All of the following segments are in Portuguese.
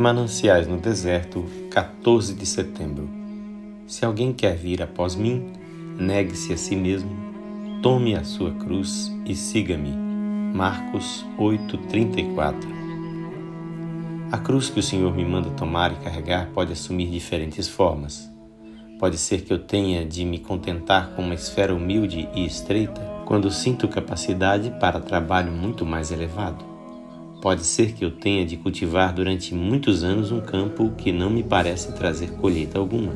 Mananciais no Deserto, 14 de setembro. Se alguém quer vir após mim, negue-se a si mesmo, tome a sua cruz e siga-me. Marcos 8:34. A cruz que o Senhor me manda tomar e carregar pode assumir diferentes formas. Pode ser que eu tenha de me contentar com uma esfera humilde e estreita, quando sinto capacidade para trabalho muito mais elevado. Pode ser que eu tenha de cultivar durante muitos anos um campo que não me parece trazer colheita alguma.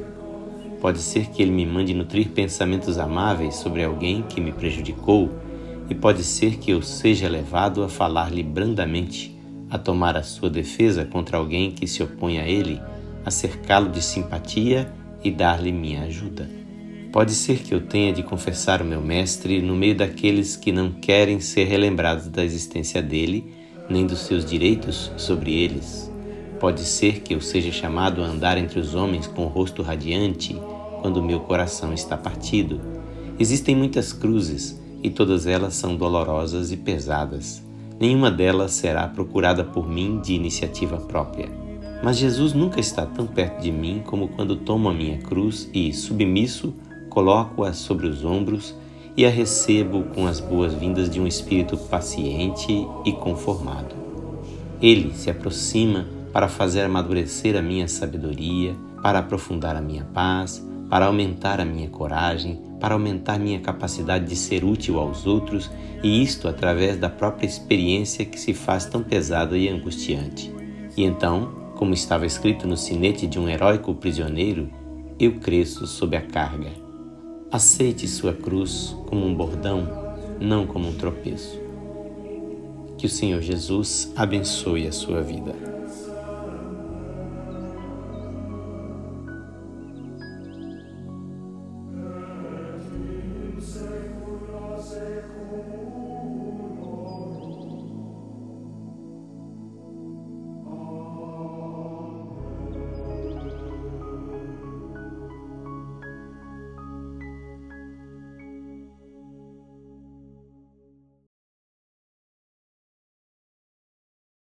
Pode ser que ele me mande nutrir pensamentos amáveis sobre alguém que me prejudicou, e pode ser que eu seja levado a falar-lhe brandamente, a tomar a sua defesa contra alguém que se opõe a ele, a cercá-lo de simpatia e dar-lhe minha ajuda. Pode ser que eu tenha de confessar o meu mestre no meio daqueles que não querem ser relembrados da existência dele nem dos seus direitos sobre eles. Pode ser que eu seja chamado a andar entre os homens com o rosto radiante quando meu coração está partido. Existem muitas cruzes e todas elas são dolorosas e pesadas. Nenhuma delas será procurada por mim de iniciativa própria. Mas Jesus nunca está tão perto de mim como quando tomo a minha cruz e, submisso, coloco-a sobre os ombros e a recebo com as boas-vindas de um espírito paciente e conformado. Ele se aproxima para fazer amadurecer a minha sabedoria, para aprofundar a minha paz, para aumentar a minha coragem, para aumentar minha capacidade de ser útil aos outros, e isto através da própria experiência que se faz tão pesada e angustiante. E então, como estava escrito no sinete de um heróico prisioneiro, eu cresço sob a carga. Aceite sua cruz como um bordão, não como um tropeço. Que o Senhor Jesus abençoe a sua vida.